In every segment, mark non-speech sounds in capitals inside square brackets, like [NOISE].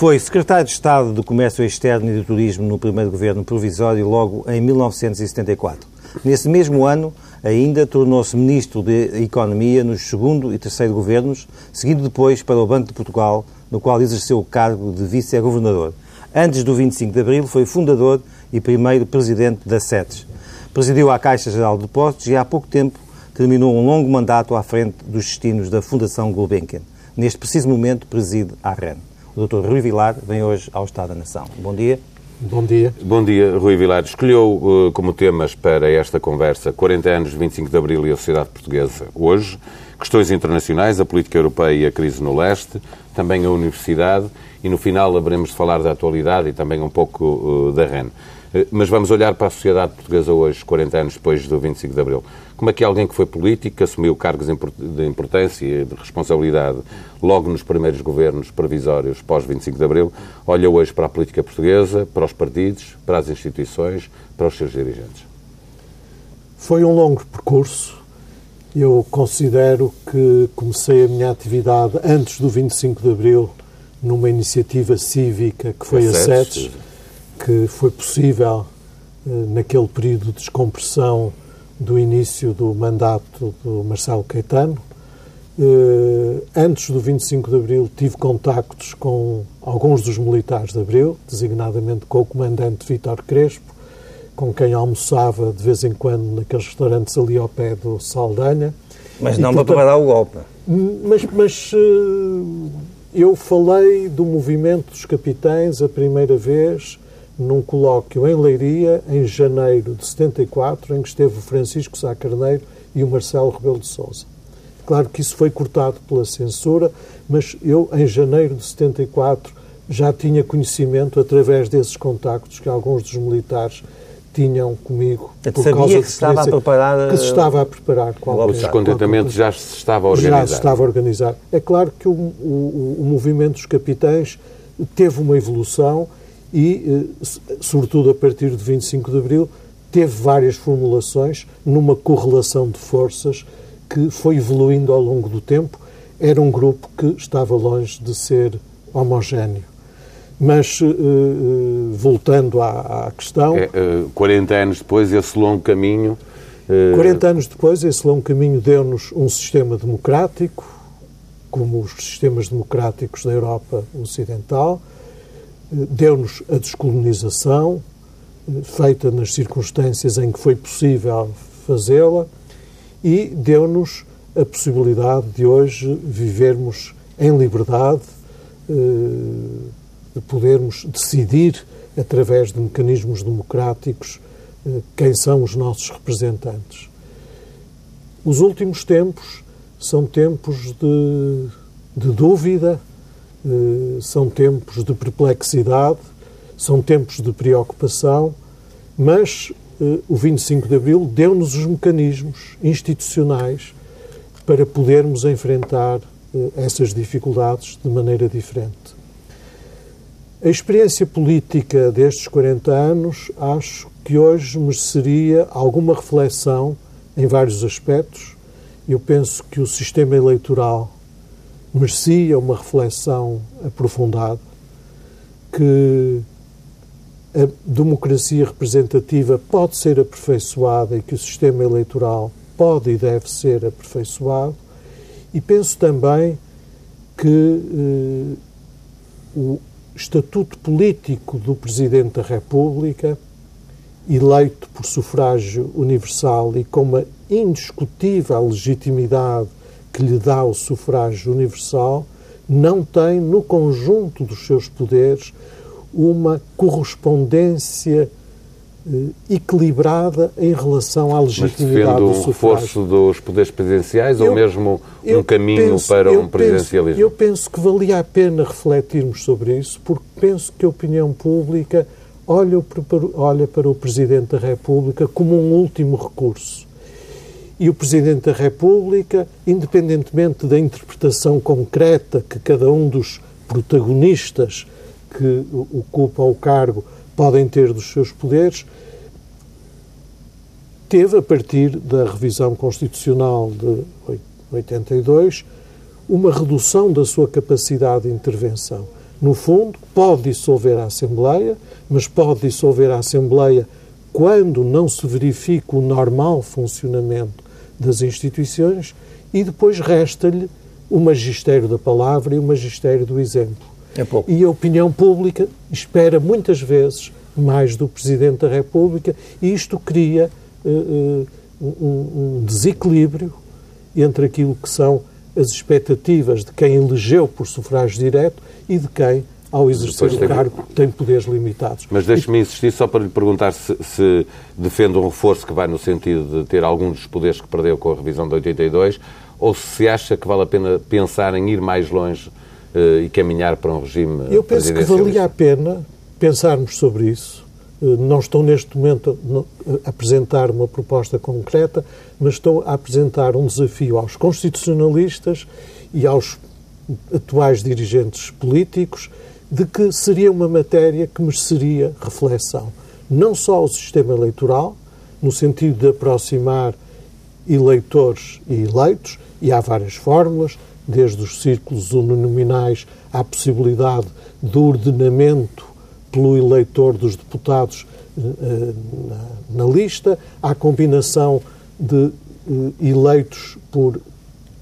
Foi secretário de Estado do Comércio Externo e do Turismo no primeiro governo provisório, logo em 1974. Nesse mesmo ano, ainda tornou-se ministro de Economia nos segundo e terceiro governos, seguindo depois para o Banco de Portugal, no qual exerceu o cargo de vice-governador. Antes do 25 de Abril, foi fundador e primeiro presidente da SETES. Presidiu a Caixa Geral de Depósitos e há pouco tempo terminou um longo mandato à frente dos destinos da Fundação Gulbenkian. Neste preciso momento, preside a REN. O Dr. Rui Vilar vem hoje ao Estado da Nação. Bom dia. Bom dia. Bom dia, Rui Vilar. Escolheu uh, como temas para esta conversa 40 anos, 25 de Abril e a sociedade portuguesa hoje, questões internacionais, a política europeia e a crise no leste, também a universidade e no final haveremos de falar da atualidade e também um pouco uh, da REN. Uh, mas vamos olhar para a sociedade portuguesa hoje, 40 anos depois do 25 de Abril. Como é que alguém que foi político, assumiu cargos de importância e de responsabilidade logo nos primeiros governos provisórios pós-25 de Abril, olha hoje para a política portuguesa, para os partidos, para as instituições, para os seus dirigentes? Foi um longo percurso. Eu considero que comecei a minha atividade antes do 25 de Abril numa iniciativa cívica que foi a, a SETES, que foi possível eh, naquele período de descompressão do início do mandato do Marcelo Caetano. Uh, antes do 25 de Abril tive contactos com alguns dos militares de Abril, designadamente com o comandante Vítor Crespo, com quem almoçava de vez em quando naqueles restaurantes ali ao pé do Saldanha. Mas não para preparar o golpe. Mas, mas uh, eu falei do movimento dos capitães a primeira vez num colóquio em Leiria, em janeiro de 74, em que esteve o Francisco Sá Carneiro e o Marcelo Rebelo de Sousa. Claro que isso foi cortado pela censura, mas eu, em janeiro de 74, já tinha conhecimento, através desses contactos que alguns dos militares tinham comigo. por sabia causa que se estava a preparar... Que se estava a preparar. Qualquer, o descontentamento já se estava a organizar. Já se estava a organizar. É claro que o, o, o movimento dos capitães teve uma evolução e, eh, sobretudo a partir de 25 de Abril, teve várias formulações numa correlação de forças que foi evoluindo ao longo do tempo. Era um grupo que estava longe de ser homogéneo. Mas, uh, voltando à, à questão. É, uh, 40 anos depois, esse longo caminho. Uh... 40 anos depois, esse longo caminho deu-nos um sistema democrático, como os sistemas democráticos da Europa Ocidental, deu-nos a descolonização, feita nas circunstâncias em que foi possível fazê-la, e deu-nos a possibilidade de hoje vivermos em liberdade, eh, de podermos decidir, através de mecanismos democráticos, eh, quem são os nossos representantes. Os últimos tempos são tempos de, de dúvida, eh, são tempos de perplexidade, são tempos de preocupação, mas eh, o 25 de Abril deu-nos os mecanismos institucionais para podermos enfrentar eh, essas dificuldades de maneira diferente. A experiência política destes 40 anos acho que hoje mereceria alguma reflexão em vários aspectos. Eu penso que o sistema eleitoral merecia uma reflexão aprofundada, que a democracia representativa pode ser aperfeiçoada e que o sistema eleitoral pode e deve ser aperfeiçoado, e penso também que eh, o estatuto político do Presidente da República, eleito por sufrágio universal e com uma indiscutível legitimidade que lhe dá o sufrágio universal, não tem, no conjunto dos seus poderes, uma correspondência eh, equilibrada em relação à legitimidade do sufrágio. o reforço dos poderes presidenciais eu, ou mesmo um caminho penso, para um presidencialismo? Penso, eu penso que valia a pena refletirmos sobre isso, porque penso que a opinião pública olha para, olha para o Presidente da República como um último recurso e o Presidente da República, independentemente da interpretação concreta que cada um dos protagonistas que ocupam o cargo podem ter dos seus poderes, teve, a partir da revisão constitucional de 82, uma redução da sua capacidade de intervenção. No fundo, pode dissolver a Assembleia, mas pode dissolver a Assembleia quando não se verifica o normal funcionamento das instituições e depois resta-lhe o magistério da palavra e o magistério do exemplo. É pouco. E a opinião pública espera muitas vezes mais do Presidente da República e isto cria uh, um, um desequilíbrio entre aquilo que são as expectativas de quem elegeu por sufrágio direto e de quem, ao exercer o cargo, tem poderes limitados. Mas deixe-me insistir só para lhe perguntar se, se, defende um reforço que vai no sentido de ter alguns dos poderes que perdeu com a revisão de 82 ou se acha que vale a pena pensar em ir mais longe uh, e caminhar para um regime Eu penso que valia a pena pensarmos sobre isso. Uh, não estou neste momento a apresentar uma proposta concreta, mas estou a apresentar um desafio aos constitucionalistas e aos atuais dirigentes políticos de que seria uma matéria que mereceria reflexão. Não só o sistema eleitoral, no sentido de aproximar eleitores e eleitos, e há várias fórmulas, desde os círculos uninominais à possibilidade do ordenamento pelo eleitor dos deputados eh, na, na, lista, à combinação de eh, eleitos por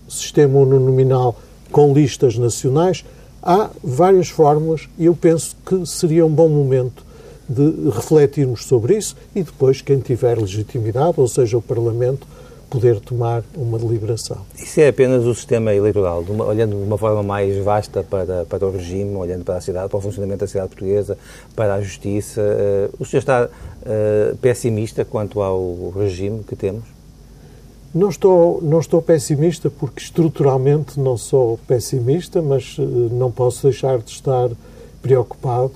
sistema uninominal com listas nacionais. Há várias fórmulas e eu penso que seria um bom momento de refletirmos sobre isso e depois, quem tiver legitimidade, ou seja, o Parlamento, poder tomar uma deliberação. Isso é apenas o sistema eleitoral, de uma, olhando de uma forma mais vasta para, para o regime, olhando para a cidade, para o funcionamento da cidade portuguesa, para a justiça. Uh, o senhor está uh, pessimista quanto ao regime que temos? Não estou, não estou pessimista porque estruturalmente não sou pessimista, mas uh, não posso deixar de estar preocupado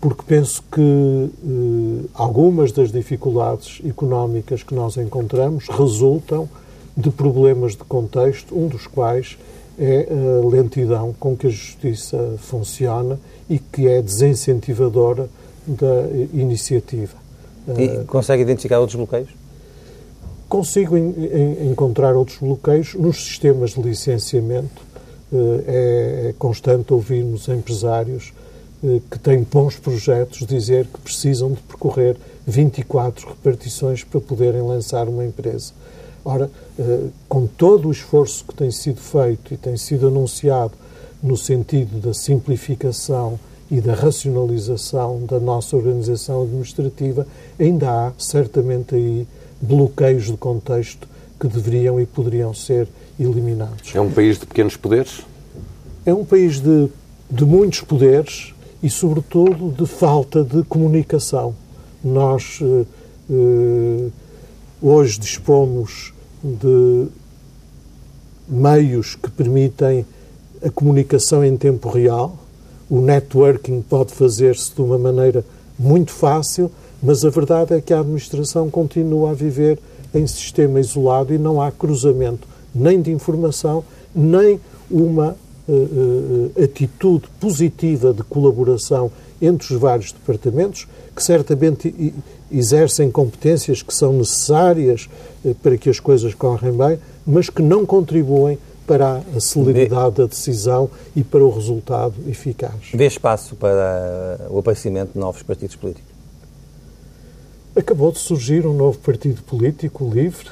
porque penso que eh, algumas das dificuldades económicas que nós encontramos resultam de problemas de contexto, um dos quais é a lentidão com que a justiça funciona e que é desincentivadora da iniciativa. E eh, consegue identificar outros bloqueios? Consigo encontrar outros bloqueios nos sistemas de licenciamento. Eh, é, é constante ouvirmos empresários eh, que têm bons projetos dizer que precisam de percorrer 24 repartições para poderem lançar uma empresa. Ora, eh, com todo o esforço que tem sido feito e tem sido anunciado no sentido da simplificação e da racionalização da nossa organização administrativa, ainda há certamente aí bloqueios de contexto que deveriam e poderiam ser eliminados. É um país de pequenos poderes? É um país de, de muitos poderes, e, sobretudo, de falta de comunicação. Nós eh, eh, hoje dispomos de meios que permitem a comunicação em tempo real. O networking pode fazer-se de uma maneira muito fácil, mas a verdade é que a administração continua a viver em sistema isolado e não há cruzamento nem de informação, nem uma uh, atitude positiva de colaboração entre os vários departamentos, que certamente exercem competências que são necessárias uh, para que as coisas correm bem, mas que não contribuem para a celeridade da decisão e para o resultado eficaz. Vê espaço para o aparecimento de novos partidos políticos? Acabou de surgir um novo partido político livre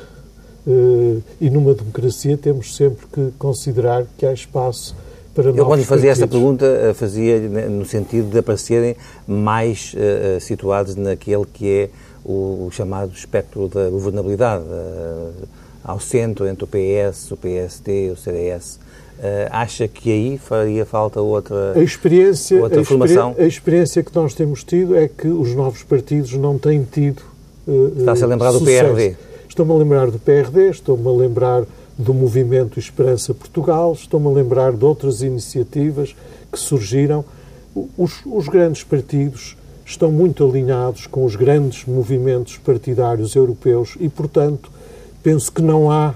e numa democracia temos sempre que considerar que há espaço para Eu, quando fazia essa pergunta, eh, fazia no sentido de aparecerem mais uh, situados naquele que é o, chamado espectro da governabilidade, uh, ao centro, entre o PS, o PSD, o CDS. Uh, acha que aí faria falta outra, a experiência, outra a formação? A experiência que nós temos tido é que os novos partidos não têm tido. Está-se a lembrar sucesso. do PRD? Estou-me a lembrar do PRD, estou-me a lembrar do movimento Esperança Portugal, estou-me a lembrar de outras iniciativas que surgiram. Os, os, grandes partidos estão muito alinhados com os grandes movimentos partidários europeus e, portanto, penso que não há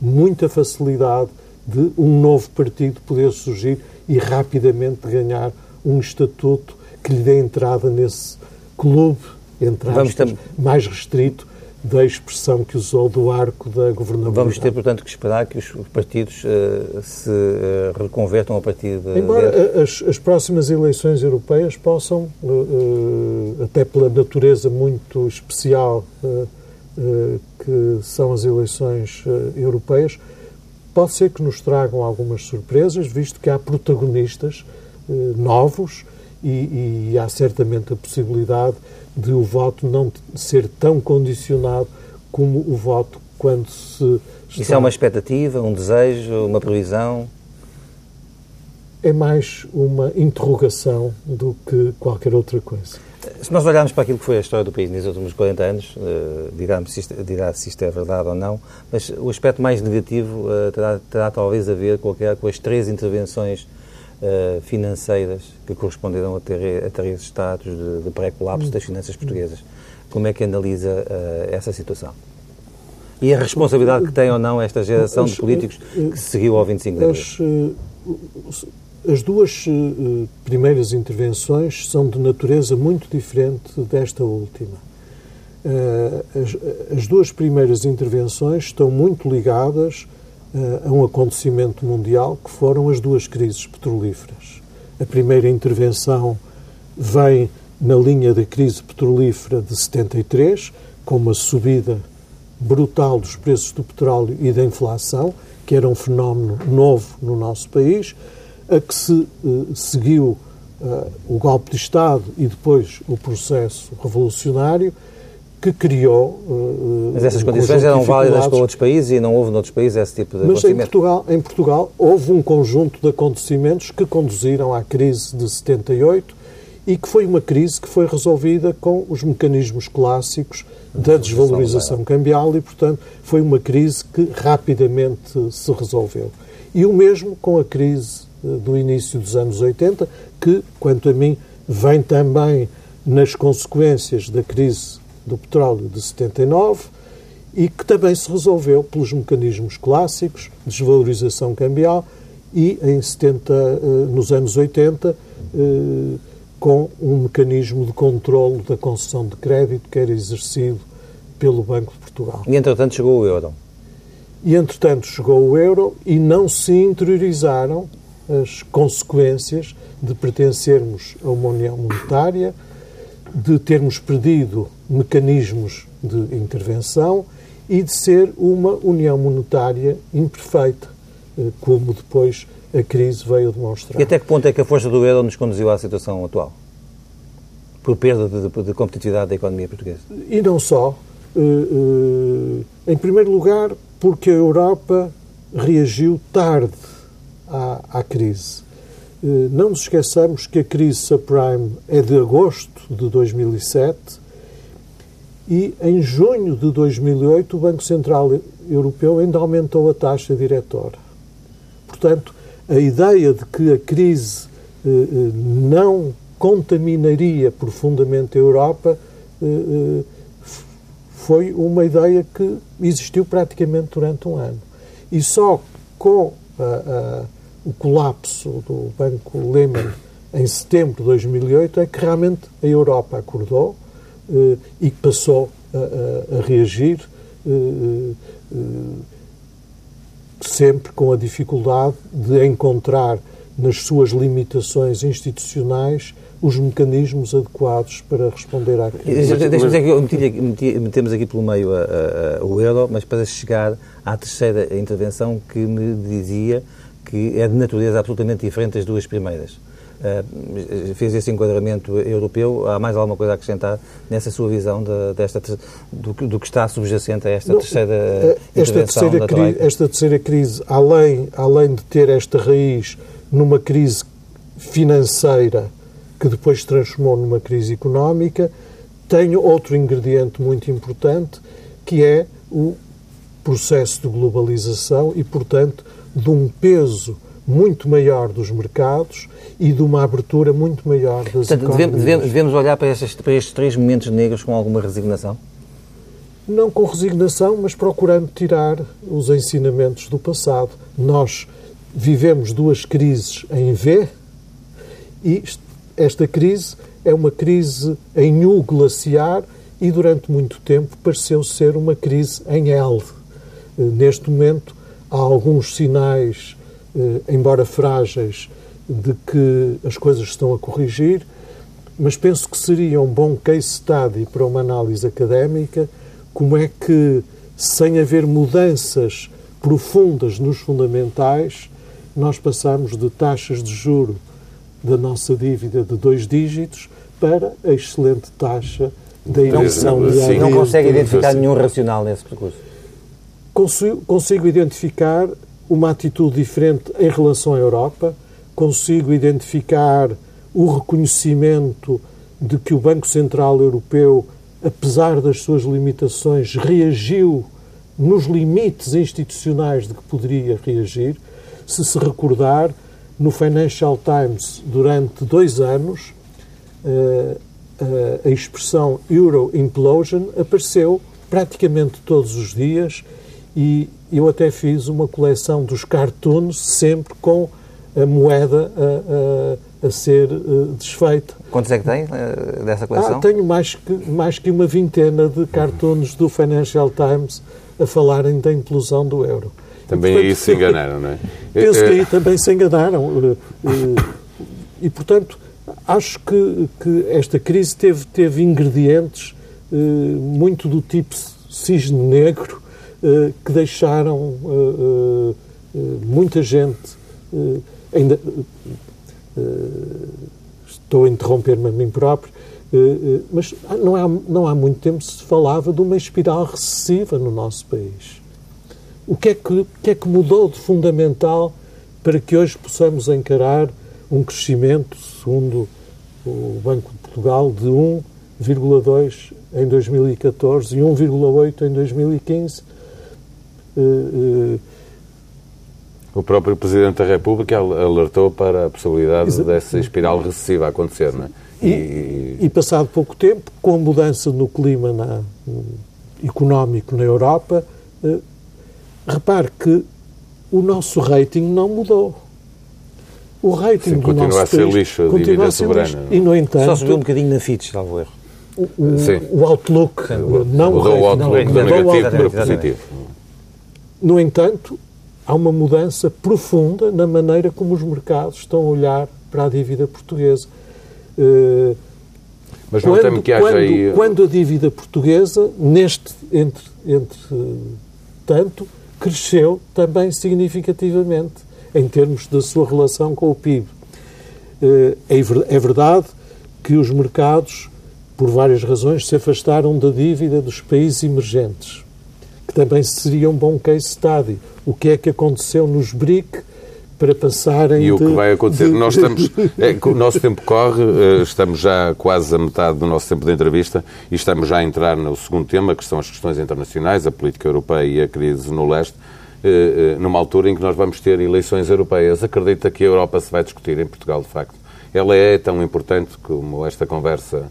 muita facilidade de um novo partido poder surgir e rapidamente ganhar um estatuto que lhe dê entrada nesse clube, entre aspas, mais restrito da expressão que usou do arco da governabilidade. Vamos ter, portanto, que esperar que os partidos uh, se uh, reconvertam a partir de... Embora as, as, próximas eleições europeias possam, uh, até pela natureza muito especial que são as eleições europeias, pode ser que nos tragam algumas surpresas, visto que há protagonistas novos e, e há certamente a possibilidade de o voto não ser tão condicionado como o voto quando se. Está... Isso é uma expectativa, um desejo, uma previsão? É mais uma interrogação do que qualquer outra coisa. Se nós olharmos para aquilo que foi a história do país nos últimos 40 anos, uh, dirá, se isto, dirá isto é verdade ou não, mas o aspecto mais negativo uh, terá, terá, talvez a ver com, com as três intervenções uh, financeiras que corresponderam a, ter, a três estados de, de pré-colapso das finanças portuguesas. Como é que analisa essa situação? E a responsabilidade que tem ou não esta geração de políticos que seguiu ao 25 de abril? As, as duas primeiras intervenções são de natureza muito diferente desta última. As, as duas primeiras intervenções estão muito ligadas uh, a um acontecimento mundial que foram as duas crises petrolíferas. A primeira intervenção vem na linha da crise petrolífera de 73, com uma subida brutal dos preços do petróleo e da inflação, que era um fenómeno novo no nosso país, a que se uh, seguiu uh, o golpe de Estado e depois o processo revolucionário, que criou. Uh, Mas essas condições eram válidas para outros países e não houve noutros países esse tipo de Mas em Portugal, em Portugal houve um conjunto de acontecimentos que conduziram à crise de 78 e que foi uma crise que foi resolvida com os mecanismos clássicos da desvalorização cambial e, portanto, foi uma crise que rapidamente se resolveu. E o mesmo com a crise do início dos anos 80, que, quanto a mim, vem também nas consequências da crise do petróleo de 79 e que também se resolveu pelos mecanismos clássicos, desvalorização cambial e em 70, eh, nos anos 80 eh, com um mecanismo de controle da concessão de crédito que era exercido pelo Banco de Portugal. E entretanto chegou o euro. E entretanto chegou o euro e não se interiorizaram as consequências de pertencermos a uma União Monetária, de termos perdido mecanismos de intervenção e de ser uma união monetária imperfeita, eh, como depois a crise veio demonstrar. E até que ponto é que a força do euro nos conduziu à situação atual? Por perda de, de, de competitividade da economia portuguesa? E não só. Eh, eh, em primeiro lugar, porque a Europa reagiu tarde à, à crise. Não nos esqueçamos que a crise subprime é de agosto de 2007 e em junho de 2008 o Banco Central Europeu ainda aumentou a taxa diretora. Portanto, a ideia de que a crise eh, eh não contaminaria profundamente a Europa eh, eh foi uma ideia que existiu praticamente durante um ano. E só com a, a, o colapso do Banco Lehman em setembro de 2008 é que realmente a Europa acordou eh, e que passou a, a, a reagir eh, eh, sempre com a dificuldade de encontrar nas suas limitações institucionais os mecanismos adequados para responder à crise. Deixa-me dizer que metemos aqui pelo meio a, a, o euro, mas para chegar à terceira intervenção que me dizia que é de natureza absolutamente diferente das duas primeiras. Uh, fez esse enquadramento europeu. Há mais alguma coisa a acrescentar nessa sua visão de, desta, do, do, que está subjacente a esta Não, terceira eh, esta terceira crise, Esta terceira crise, além, além de ter esta raiz numa crise financeira que depois se transformou numa crise económica, tem outro ingrediente muito importante que é o processo de globalização e, portanto, de um peso muito maior dos mercados e de uma abertura muito maior das Portanto, economias. Devemos, devemos olhar para estes, para estes três momentos negros com alguma resignação? Não com resignação, mas procurando tirar os ensinamentos do passado. Nós vivemos duas crises em V e esta crise é uma crise em U glaciar e durante muito tempo pareceu ser uma crise em L. Eh, neste momento há alguns sinais, eh, embora frágeis, de que as coisas estão a corrigir, mas penso que seria um bom case study para uma análise académica como é que, sem haver mudanças profundas nos fundamentais, nós passamos de taxas de juro da nossa dívida de dois dígitos para a excelente taxa da emissão de. Não consegue identificar nenhum racional nesse percurso? Consigo, consigo identificar uma atitude diferente em relação à Europa, consigo identificar o reconhecimento de que o Banco Central Europeu, apesar das suas limitações, reagiu nos limites institucionais de que poderia reagir. Se se recordar, no Financial Times, durante dois anos, eh, eh, a expressão Euro Implosion apareceu praticamente todos os dias e eu até fiz uma coleção dos cartoons sempre com a moeda a, a, a ser uh, desfeita. Quantos é que tem uh, dessa coleção? Ah, tenho mais que, mais que uma vintena de cartoons do Financial Times a falarem da implosão do euro. Também portanto, aí se enganaram, não é? [LAUGHS] Penso que aí também se enganaram. E, portanto, acho que, que esta crise teve, teve ingredientes muito do tipo cisne negro que deixaram muita gente ainda estou a interromper-me a mim próprio, mas não há, não há muito tempo se falava de uma espiral recessiva no nosso país. O que, é que, o que é que mudou de fundamental para que hoje possamos encarar um crescimento, segundo o Banco de Portugal, de 1,2 em 2014 e 1,8 em 2015? Uh, uh, o próprio Presidente da República alertou para a possibilidade Exato. dessa espiral recessiva acontecer, não é? E, e, passado pouco tempo, com a mudança no clima na, económico na Europa, eh, repare que o nosso rating não mudou. O rating Sim, do continua nosso a ser lixo, a continua a ser soberana. Lixo. E, no entanto... Só subiu um bocadinho na Fitch, salvo erro. O, o, o Outlook Sim, não... Mudou o Outlook não, negativo para positivo. No entanto, há uma mudança profunda na maneira como os mercados estão a olhar para a dívida portuguesa. Uh, Mas não temo que haja quando, aí... Quando a dívida portuguesa, neste, entre, entre tanto, cresceu também significativamente em termos da sua relação com o PIB. Uh, é, é verdade que os mercados, por várias razões, se afastaram da dívida dos países emergentes que também seria um bom case study. O que é que aconteceu nos BRIC para passarem E o que vai acontecer? De, Nós estamos, [LAUGHS] é, o nosso tempo corre, eh, estamos já quase a metade do nosso tempo de entrevista e estamos já a entrar no segundo tema, que são as questões internacionais, a política europeia e a crise no leste, eh, eh, numa altura em que nós vamos ter eleições europeias. Acredita que a Europa se vai discutir em Portugal, de facto? Ela é tão importante como esta conversa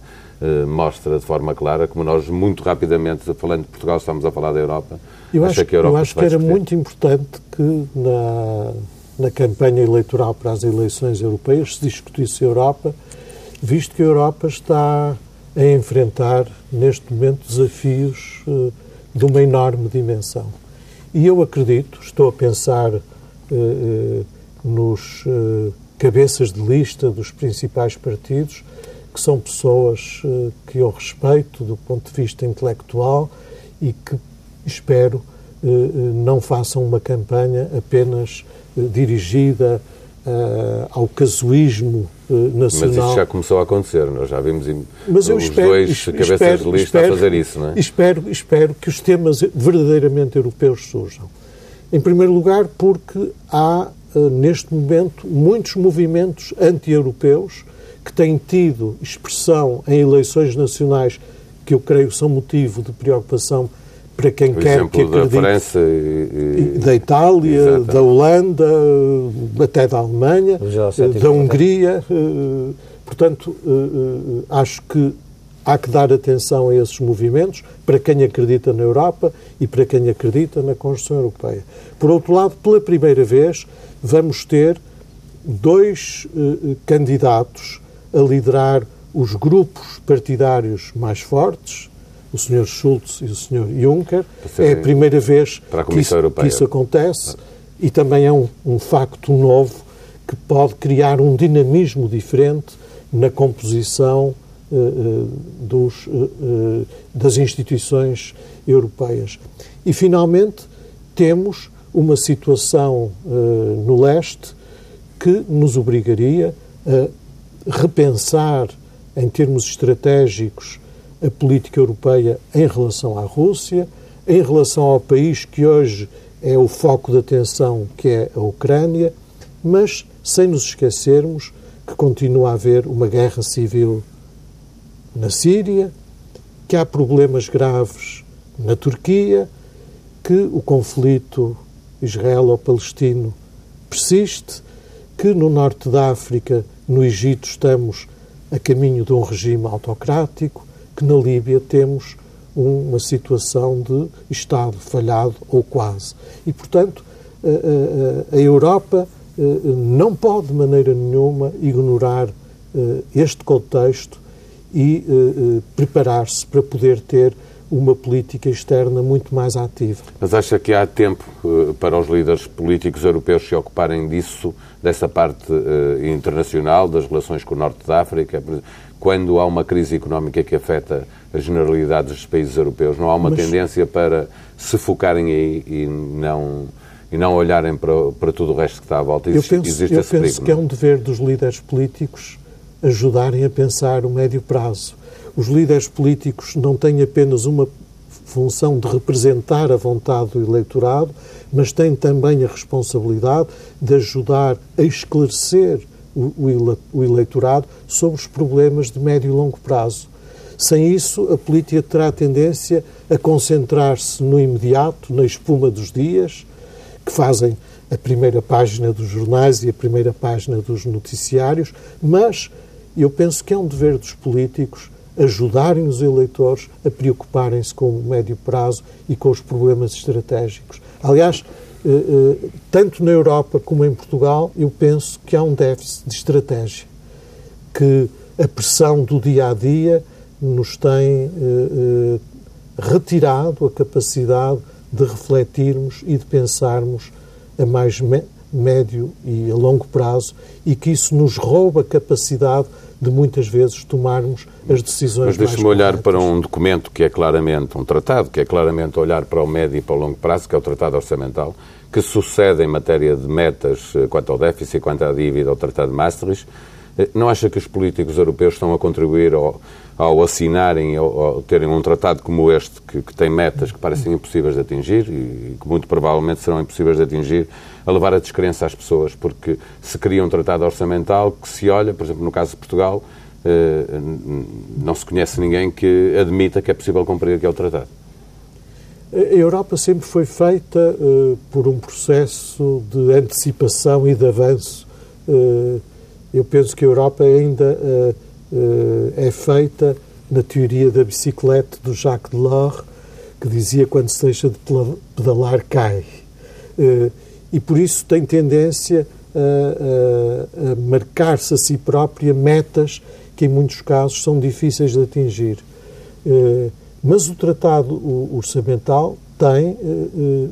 mostra de forma clara, como nós muito rapidamente, falando de Portugal, estamos a falar da Europa. Eu acho que, eu acho que era muito importante que na, na campanha eleitoral para as eleições europeias se discutisse a Europa, visto que a Europa está a enfrentar neste momento desafios uh, de uma enorme dimensão. E eu acredito, estou a pensar uh, uh, nos cabeças de lista dos principais partidos, são pessoas uh, que eu respeito do ponto de vista intelectual e que espero uh, não façam uma campanha apenas dirigida ao casuísmo nacional. Mas isso já começou a acontecer, nós já vimos Mas os espero, dois espero, cabeças de lista espero, a fazer isso, não é? Espero, espero que os temas verdadeiramente europeus surjam. Em primeiro lugar, porque há, neste momento, muitos movimentos anti-europeus que têm tido expressão em eleições nacionais que eu creio são motivo de preocupação para quem Por quer que acredite. Da França e, da Itália, Exatamente. da Holanda, até da Alemanha, da Hungria. Eh, portanto, eh, eh, acho que há que dar atenção a esses movimentos para quem acredita na Europa e para quem acredita na Constituição Europeia. Por outro lado, pela primeira vez, vamos ter dois candidatos a liderar os grupos partidários mais fortes, o Sr. Schultz e o Sr. Juncker. É a primeira vez que isso, que isso, acontece e também é um, um facto novo que pode criar um dinamismo diferente na composição uh, uh, dos, uh, das instituições europeias. E, finalmente, temos uma situação no leste que nos obrigaria a repensar, em termos estratégicos, a política europeia em relação à Rússia, em relação ao país que hoje é o foco de atenção, que é a Ucrânia, mas sem nos esquecermos que continua a haver uma guerra civil na Síria, que há problemas graves na Turquia, que o conflito israelo-palestino persiste, que no norte da África, no Egito, estamos a caminho de um regime autocrático, que na Líbia temos uma situação de Estado falhado ou quase. E, portanto, a, a, Europa eh, não pode de maneira nenhuma ignorar eh, este contexto e eh, preparar-se para poder ter uma política externa muito mais ativa. Mas acha que há tempo para os líderes políticos europeus se ocuparem disso, dessa parte internacional, das relações com o Norte da África? Quando há uma crise económica que afeta a generalidade dos países europeus, não há uma Mas... tendência para se focarem aí e não e não olharem para, para tudo o resto que está à volta. Existe, eu penso, existe eu penso perigo, que é, é um dever dos líderes políticos ajudarem a pensar o médio prazo. Os líderes políticos não têm apenas uma função de representar a vontade do eleitorado, mas têm também a responsabilidade de ajudar a esclarecer o, eleitorado sobre os problemas de médio e longo prazo. Sem isso, a política terá a tendência a concentrar-se no imediato, na espuma dos dias, que fazem a primeira página dos jornais e a primeira página dos noticiários, mas eu penso que é um dever dos políticos ajudarem os eleitores a preocuparem-se com o médio prazo e com os problemas estratégicos. Aliás, eh, eh, tanto na Europa como em Portugal, eu penso que há um déficit de estratégia, que a pressão do dia a dia nos tem eh, retirado a capacidade de refletirmos e de pensarmos a mais médio e a longo prazo e que isso nos rouba a capacidade de muitas vezes tomarmos as decisões Mas deixe-me olhar para um documento que é claramente, um tratado, que é claramente olhar para o médio e para o longo prazo, que é o Tratado Orçamental, que sucede em matéria de metas eh, quanto ao déficit quanto à dívida ao Tratado de Maastricht. Eh, não acha que os políticos europeus estão a contribuir ao, ao assinarem, ao, ao, terem um tratado como este, que, que, tem metas que parecem impossíveis de atingir e que muito provavelmente serão impossíveis de atingir, a levar a descrença às pessoas, porque se cria um tratado orçamental que se olha, por exemplo, no caso de Portugal, eh, não se conhece ninguém que admita que é possível cumprir aquele tratado. A Europa sempre foi feita uh, por um processo de antecipação e de avanço. Uh, eu penso que a Europa ainda uh, uh, é feita na teoria da bicicleta do Jacques Delors, que dizia quando se deixa de pedalar, cai. Uh, e por isso tem tendência a, a, a marcar-se a si própria metas que, em muitos casos, são difíceis de atingir. Mas o tratado orçamental tem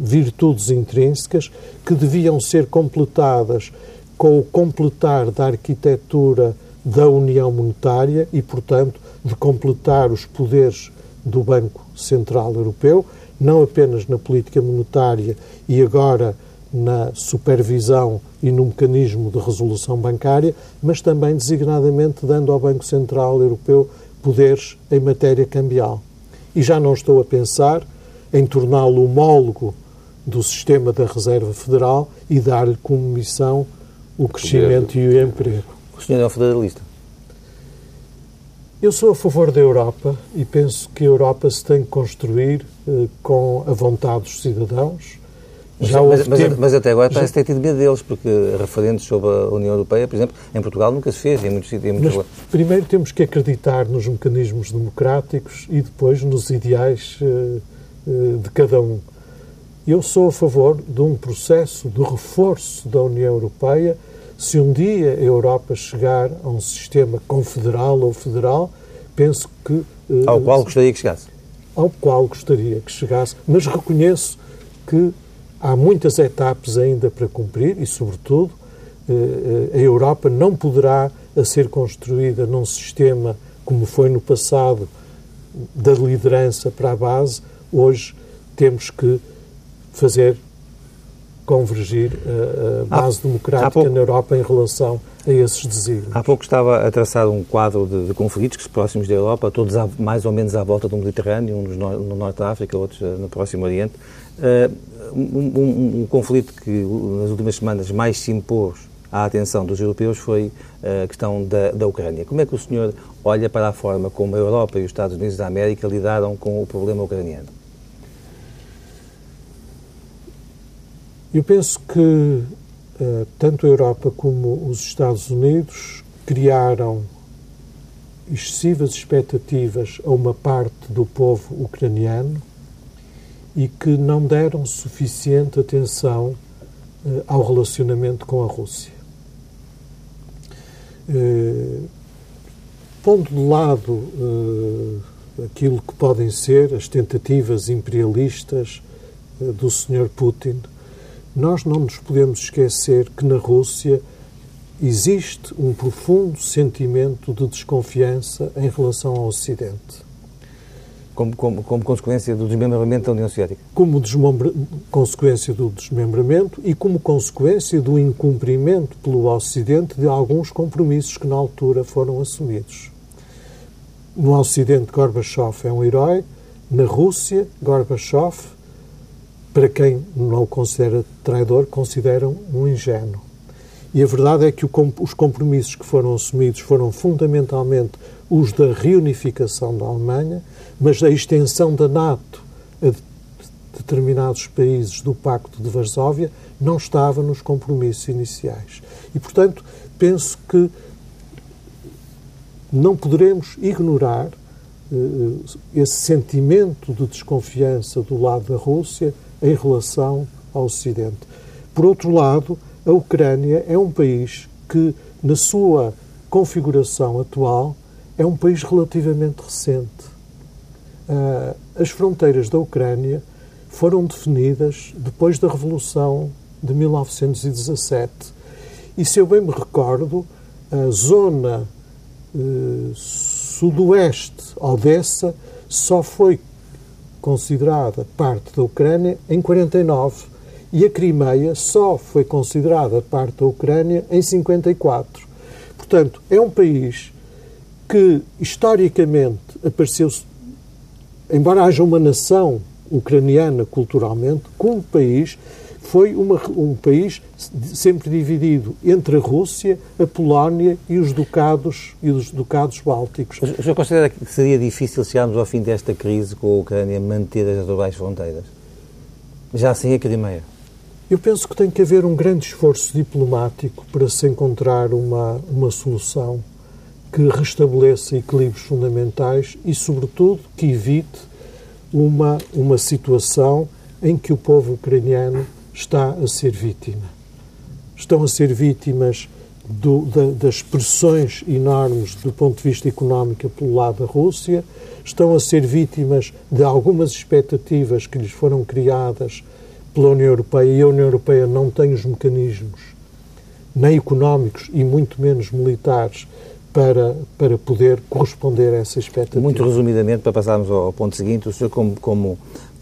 virtudes intrínsecas que deviam ser completadas com o completar da arquitetura da União Monetária e, portanto, de completar os poderes do Banco Central Europeu, não apenas na política monetária e agora na supervisão e no mecanismo de resolução bancária, mas também designadamente dando ao Banco Central Europeu poderes em matéria cambial. E já não estou a pensar em torná-lo homólogo do sistema da Reserva Federal e dar-lhe como missão o crescimento e o emprego. O senhor é um federalista? Eu sou a favor da Europa e penso que a Europa se tem que construir eh, com a vontade dos cidadãos. Já mas, mas, tempo, mas, até agora parece ter tido medo deles, porque referentes sobre a União Europeia, por exemplo, em Portugal nunca se fez, em muitos sítios. Primeiro temos que acreditar nos mecanismos democráticos e depois nos ideais uh, uh, de cada um. Eu sou a favor de um processo de reforço da União Europeia se um dia a Europa chegar a um sistema confederal ou federal, penso que. Uh, Ao qual gostaria que chegasse? ao qual gostaria que chegasse, mas reconheço que há muitas etapas ainda para cumprir e, sobretudo, eh, a Europa não poderá a ser construída num sistema como foi no passado da liderança para a base. Hoje temos que fazer convergir a, base há, democrática há pouco, na Europa em relação a esses desígnios. Há pouco estava a traçar um quadro de, de conflitos próximos da Europa, todos mais ou menos à volta do Mediterrâneo, uns no, no Norte da África, outros eh, no Próximo Oriente. Uh, um, um, um, conflito que nas últimas semanas mais se impôs à atenção dos europeus foi eh, a questão da, da Ucrânia. Como é que o senhor olha para a forma como a Europa e os Estados Unidos da América lidaram com o problema ucraniano? Eu penso que uh, tanto a Europa como os Estados Unidos criaram excessivas expectativas a uma parte do povo ucraniano e que não deram suficiente atenção uh, ao relacionamento com a Rússia. Uh, pondo de lado aquilo que podem ser as tentativas imperialistas do Sr. Putin, nós não nos podemos esquecer que na Rússia existe um profundo sentimento de desconfiança em relação ao Ocidente. Como, como, como consequência do desmembramento da União Soviética? Como consequência do desmembramento e como consequência do incumprimento pelo Ocidente de alguns compromissos que na altura foram assumidos. No Ocidente, Gorbachev é um herói. Na Rússia, Gorbachev para quem não o considera traidor, consideram um ingênuo. E a verdade é que os compromissos que foram assumidos foram fundamentalmente os da reunificação da Alemanha, mas a extensão da NATO a determinados países do Pacto de Varsóvia não estava nos compromissos iniciais. E, portanto, penso que não poderemos ignorar uh, esse sentimento de desconfiança do lado da Rússia em relação ao Ocidente. Por outro lado, a Ucrânia é um país que, na sua configuração atual, é um país relativamente recente. Ah, as fronteiras da Ucrânia foram definidas depois da Revolução de 1917. E, se eu bem me recordo, a zona eh, sudoeste, Odessa, só foi considerada parte da Ucrânia em 49 e a Crimeia só foi considerada parte da Ucrânia em 54. Portanto, é um país que historicamente apareceu, embora haja uma nação ucraniana culturalmente, como país foi uma, um país sempre dividido entre a Rússia, a Polónia e os ducados e os ducados bálticos. O senhor considera que seria difícil chegarmos ao fim desta crise com a Ucrânia manter as atuais fronteiras? Já sem a Crimeia? Eu penso que tem que haver um grande esforço diplomático para se encontrar uma, uma solução que restabeleça equilíbrios fundamentais e, sobretudo, que evite uma, uma situação em que o povo ucraniano está a ser vítima. Estão a ser vítimas do, da, das pressões enormes do ponto de vista económico pelo lado da Rússia, estão a ser vítimas de algumas expectativas que lhes foram criadas pela União Europeia e a União Europeia não tem os mecanismos, nem económicos e muito menos militares, para, para poder corresponder a essa expectativa. Muito resumidamente, para passarmos ao ponto seguinte, o senhor, como, como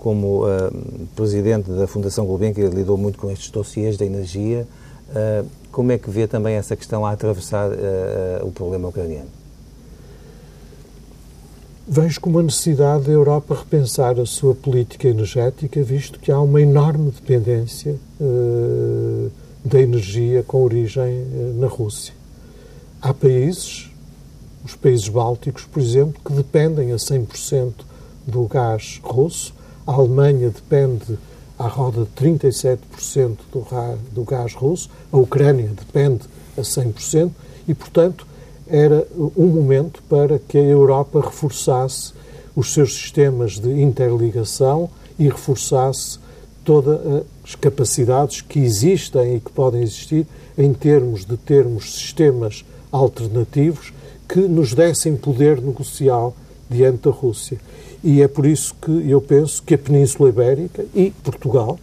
como uh, presidente da Fundação Gulbenkian, que lidou muito com estes dossiês da energia, uh, como é que vê também essa questão a atravessar uh, o problema ucraniano? Vejo como a necessidade da Europa repensar a sua política energética, visto que há uma enorme dependência da energia com origem na Rússia. Há países, os países bálticos, por exemplo, que dependem a 100% do gás russo a Alemanha depende à roda de 37% do, do gás russo, a Ucrânia depende a 100%, e, portanto, era um momento para que a Europa reforçasse os seus sistemas de interligação e reforçasse todas as capacidades que existem e que podem existir em termos de termos sistemas alternativos que nos dessem poder negocial diante da Rússia. E é por isso que eu penso que a Península Ibérica e Portugal,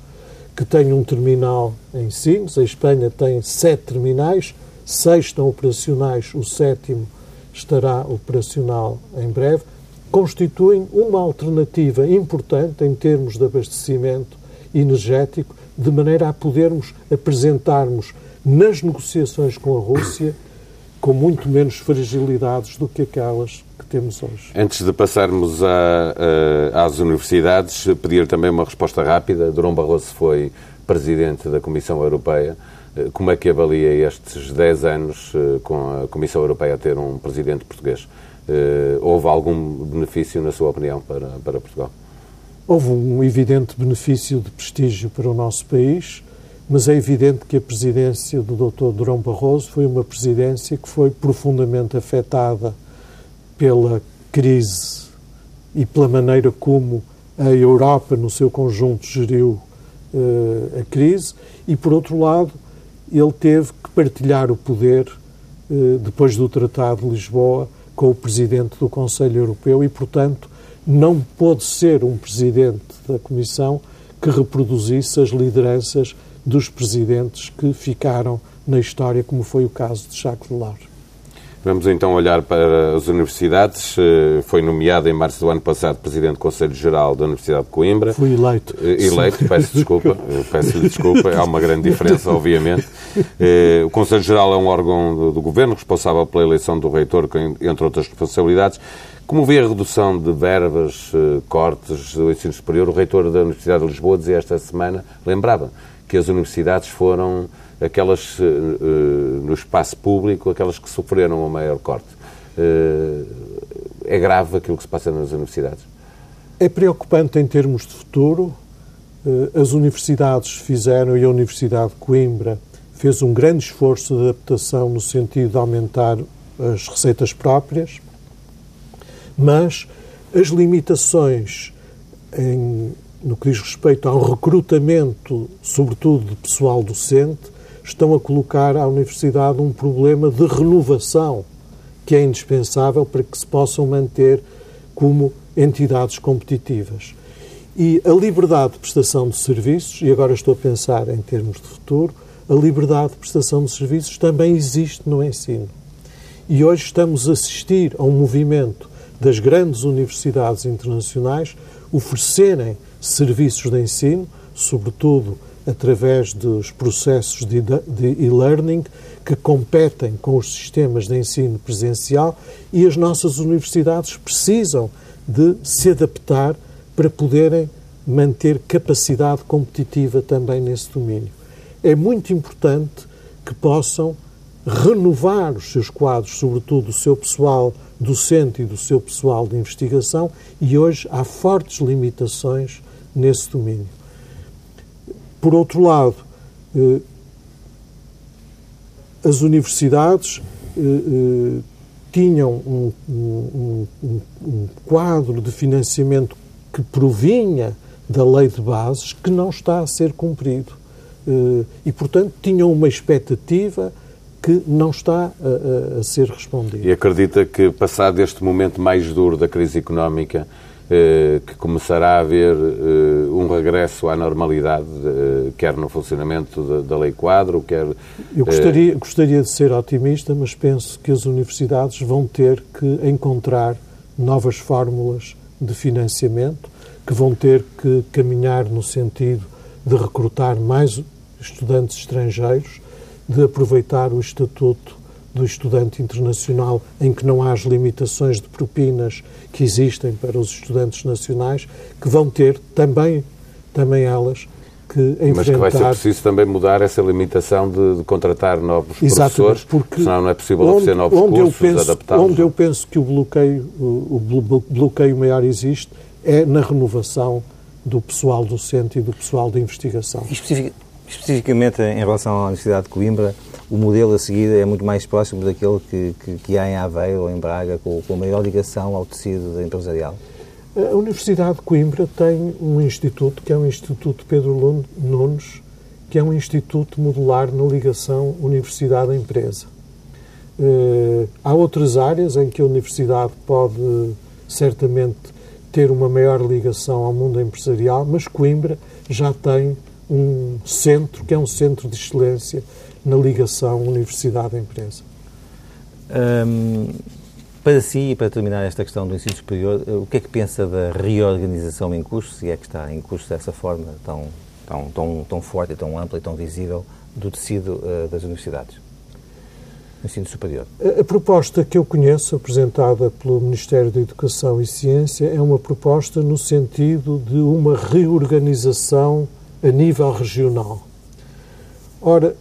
que tem um terminal em Sines, a Espanha tem sete terminais, seis estão operacionais, o sétimo estará operacional em breve, constituem uma alternativa importante em termos de abastecimento energético, de maneira a podermos apresentarmos nas negociações com a Rússia com muito menos fragilidades do que aquelas que temos hoje. Antes de passarmos a, a, às universidades, pedir também uma resposta rápida. Durão Barroso foi presidente da Comissão Europeia. Eh, como é que avalia estes 10 anos eh, com a Comissão Europeia a ter um presidente português? Eh, houve algum benefício, na sua opinião, para, para Portugal? Houve um evidente benefício de prestígio para o nosso país mas é evidente que a presidência do Dr. Durão Barroso foi uma presidência que foi profundamente afetada pela crise e pela maneira como a Europa, no seu conjunto, geriu uh, a crise, e, por outro lado, ele teve que partilhar o poder, uh, depois do Tratado de Lisboa, com o presidente do Conselho Europeu e, portanto, não pôde ser um presidente da Comissão que reproduzisse as lideranças dos presidentes que ficaram na história, como foi o caso de Jacques Delors. Vamos então olhar para as universidades. Eh, foi nomeado em março do ano passado presidente do Conselho Geral da Universidade de Coimbra. Fui eleito. Eh, eleito, peço desculpa. Peço-lhe desculpa, há uma grande diferença, [LAUGHS] obviamente. Eh, o Conselho Geral é um órgão do Governo responsável pela eleição do reitor, entre outras responsabilidades. Como vê a redução de verbas, cortes do ensino superior? O reitor da Universidade de Lisboa dizia esta semana, lembrava, que as universidades foram aquelas uh, no espaço público, aquelas que sofreram o maior corte. Uh, é grave aquilo que se passa nas universidades? É preocupante em termos de futuro. Uh, as universidades fizeram, e a Universidade de Coimbra fez um grande esforço de adaptação no sentido de aumentar as receitas próprias, mas as limitações em no que diz respeito ao recrutamento, sobretudo de pessoal docente, estão a colocar à Universidade um problema de renovação que é indispensável para que se possam manter como entidades competitivas. E a liberdade de prestação de serviços, e agora estou a pensar em termos de futuro, a liberdade de prestação de serviços também existe no ensino. E hoje estamos a assistir a um movimento das grandes universidades internacionais oferecerem serviços de ensino, sobretudo através dos processos de e-learning que competem com os sistemas de ensino presencial e as nossas universidades precisam de se adaptar para poderem manter capacidade competitiva também nesse domínio. É muito importante que possam renovar os seus quadros, sobretudo o seu pessoal docente e do seu pessoal de investigação, e hoje há fortes limitações nesse domínio. Por outro lado, eh, as universidades eh, eh, tinham um, um, um, um, quadro de financiamento que provinha da lei de bases que não está a ser cumprido. E, portanto, tinham uma expectativa que não está a, a, a ser respondida. E acredita que, passado este momento mais duro da crise económica, que começará a haver eh, um regresso à normalidade, eh, quer no funcionamento da lei quadro, quer... Eu gostaria, gostaria de ser otimista, mas penso que as universidades vão ter que encontrar novas fórmulas de financiamento, que vão ter que caminhar no sentido de recrutar mais estudantes estrangeiros, de aproveitar o estatuto do estudante internacional, em que não há as limitações de propinas que existem para os estudantes nacionais, que vão ter também, também elas que enfrentar... Mas que vai ser preciso também mudar essa limitação de, de contratar novos Exatamente, professores, porque senão não é possível onde, oferecer novos onde cursos, adaptados. Onde eu penso que o bloqueio, o bloqueio maior existe é na renovação do pessoal docente e do pessoal de investigação. Especific, especificamente em relação à Universidade de Coimbra, o modelo a seguir é muito mais próximo daquele que, que, que há em Aveiro ou em Braga, com, com maior ligação ao tecido empresarial? A Universidade de Coimbra tem um instituto, que é o Instituto Pedro Nunes, que é um instituto modular na ligação universidade-empresa. Uh, há outras áreas em que a universidade pode certamente ter uma maior ligação ao mundo empresarial, mas Coimbra já tem um centro que é um centro de excelência na ligação universidade-empresa. Um, para si, e para terminar esta questão do ensino superior, o que é que pensa da reorganização em curso, se é que está em curso dessa forma tão, tão, tão, tão forte, tão ampla e tão visível do tecido uh, das universidades? ensino superior. A, a proposta que eu conheço, apresentada pelo Ministério da Educação e Ciência, é uma proposta no sentido de uma reorganização a nível regional. Ora,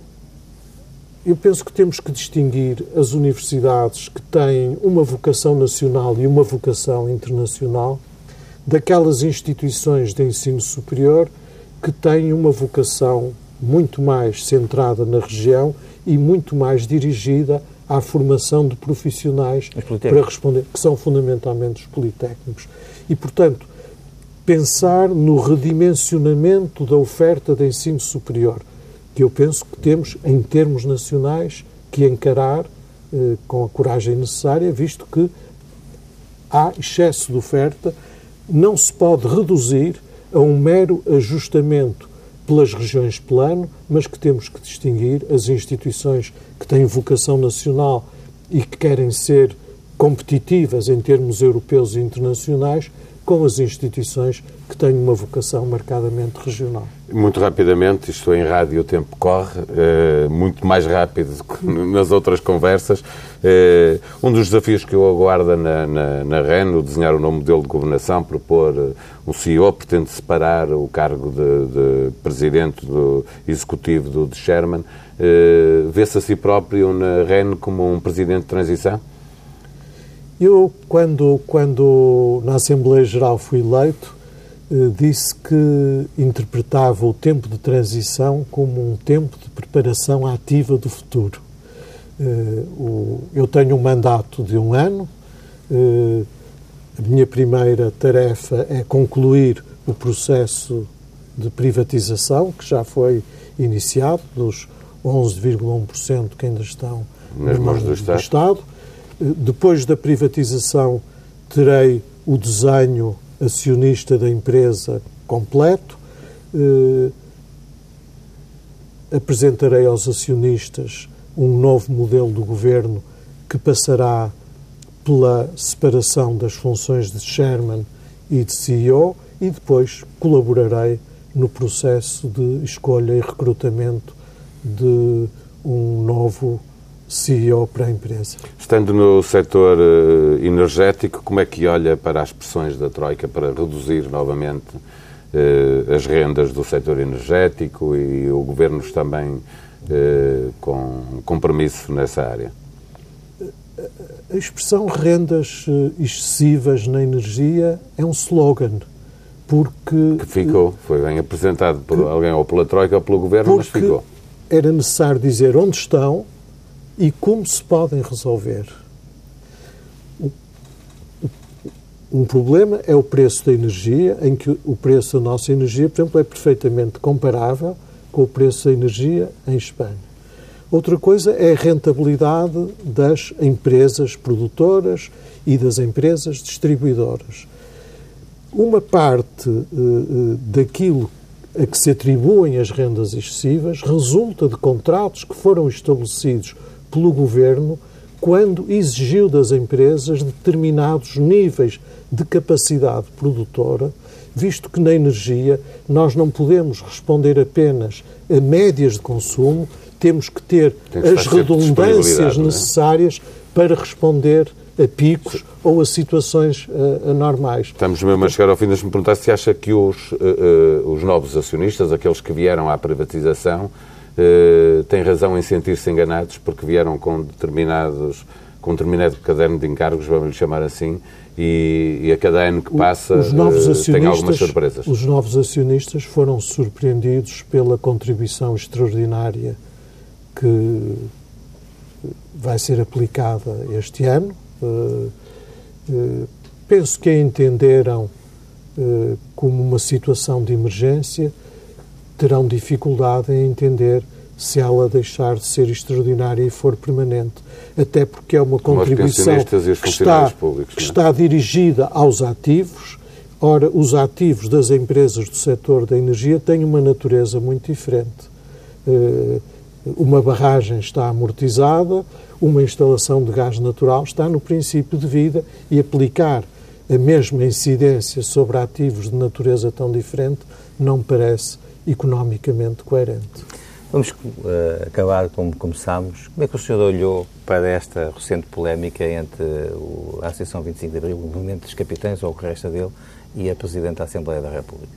eu penso que temos que distinguir as universidades que têm uma vocação nacional e uma vocação internacional daquelas instituições de ensino superior que têm uma vocação muito mais centrada na região e muito mais dirigida à formação de profissionais para responder, que são fundamentalmente os politécnicos. E, portanto, pensar no redimensionamento da oferta de ensino superior, que eu penso que temos, em termos nacionais, que encarar eh, com a coragem necessária, visto que há excesso de oferta, não se pode reduzir a um mero ajustamento pelas regiões plano, mas que temos que distinguir as instituições que têm vocação nacional e que querem ser competitivas em termos europeus e internacionais com as instituições que têm uma vocação marcadamente regional. Muito rapidamente, isto em rádio o tempo corre, eh, muito mais rápido do que nas outras conversas. Eh, um dos desafios que eu aguardo na, na, na REN, o desenhar um novo modelo de governação, propor uh, um CEO, pretende separar o cargo de, de presidente do executivo do de Sherman. Vê-se a si próprio na REN como um presidente de transição? Eu, quando, quando na Assembleia Geral fui eleito, eh, disse que interpretava o tempo de transição como um tempo de preparação ativa do futuro. Eh, eu tenho um mandato de um ano, eh, a minha primeira tarefa é concluir o processo de privatização, que já foi iniciado, dos 11,1% que ainda estão nas mãos do Estado. do Estado. Depois da privatização, terei o desenho acionista da empresa completo. Eh, apresentarei aos acionistas um novo modelo do governo que passará pela separação das funções de chairman e de CEO e depois colaborarei no processo de escolha e recrutamento de um novo CEO para a empresa. Estando no setor uh, energético, como é que olha para as pressões da Troika para reduzir novamente uh, as rendas do setor energético e o governo também uh, com compromisso nessa área? A expressão rendas excessivas na energia é um slogan. Porque. Que ficou, foi bem apresentado por alguém, ou pela Troika ou pelo Governo, mas ficou. Era necessário dizer onde estão e como se podem resolver. Um problema é o preço da energia, em que o preço da nossa energia, por exemplo, é perfeitamente comparável com o preço da energia em Espanha. Outra coisa é a rentabilidade das empresas produtoras e das empresas distribuidoras. Uma parte uh, daquilo a que se atribuem as rendas excessivas resulta de contratos que foram estabelecidos pelo governo quando exigiu das empresas determinados níveis de capacidade produtora, visto que na energia nós não podemos responder apenas a médias de consumo, temos que ter as redundâncias é? necessárias para responder a picos ou a situações uh, anormais. Estamos mesmo a chegar ao fim, deixe-me perguntar se acha que os, uh, uh, os novos acionistas, aqueles que vieram à privatização, uh, têm razão em sentir-se enganados porque vieram com determinados com um determinado caderno de encargos, vamos lhe chamar assim, e, e a cada ano que passa os novos uh, tem algumas surpresas. Os novos acionistas foram surpreendidos pela contribuição extraordinária que vai ser aplicada este ano. Uh, uh, penso que a entenderam como uma situação de emergência terão dificuldade em entender se ela deixar de ser extraordinária e for permanente. Até porque é uma contribuição que, está, públicos, que é? está dirigida aos ativos Ora, os ativos das empresas do setor da energia têm uma natureza muito diferente. Eh, uma barragem está amortizada, uma instalação de gás natural está no princípio de vida e aplicar a mesma incidência sobre ativos de natureza tão diferente não parece economicamente coerente. Vamos uh, acabar como começámos. Como é que o senhor olhou para esta recente polémica entre o, a Associação 25 de Abril, o Movimento dos Capitães, ou o que resta dele, e a Presidente da Assembleia da República?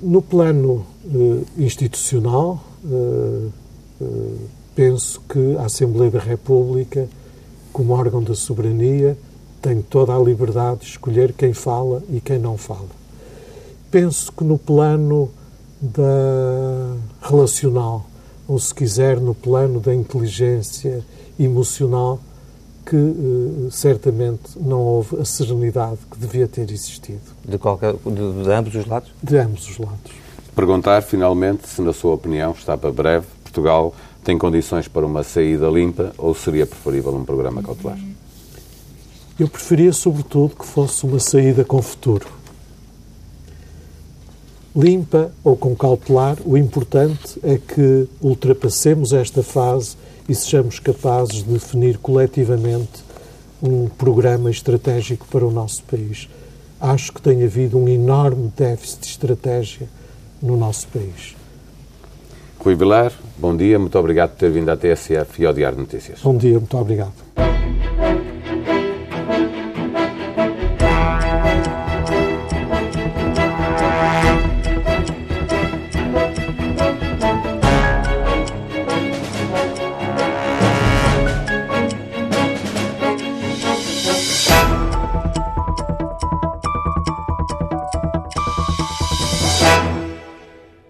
No plano uh, institucional, uh, penso que a Assembleia da República, como órgão da soberania, tem toda a liberdade de escolher quem fala e quem não fala penso que no plano da relacional, ou se quiser, no plano da inteligência emocional, que uh, certamente não houve a serenidade que devia ter existido. De, qualquer, de, de ambos os lados? De ambos os lados. Perguntar, finalmente, se, na sua opinião, está para breve, Portugal tem condições para uma saída limpa ou seria preferível um programa cautelar? Eu preferia, sobretudo, que fosse uma saída com futuro limpa ou com cautelar, o importante é que ultrapassemos esta fase e sejamos capazes de definir coletivamente um programa estratégico para o nosso país. Acho que tem havido um enorme déficit de estratégia no nosso país. Rui Vilar, bom dia, muito obrigado por ter vindo à TSF e ao Diário Notícias. Bom dia, muito obrigado.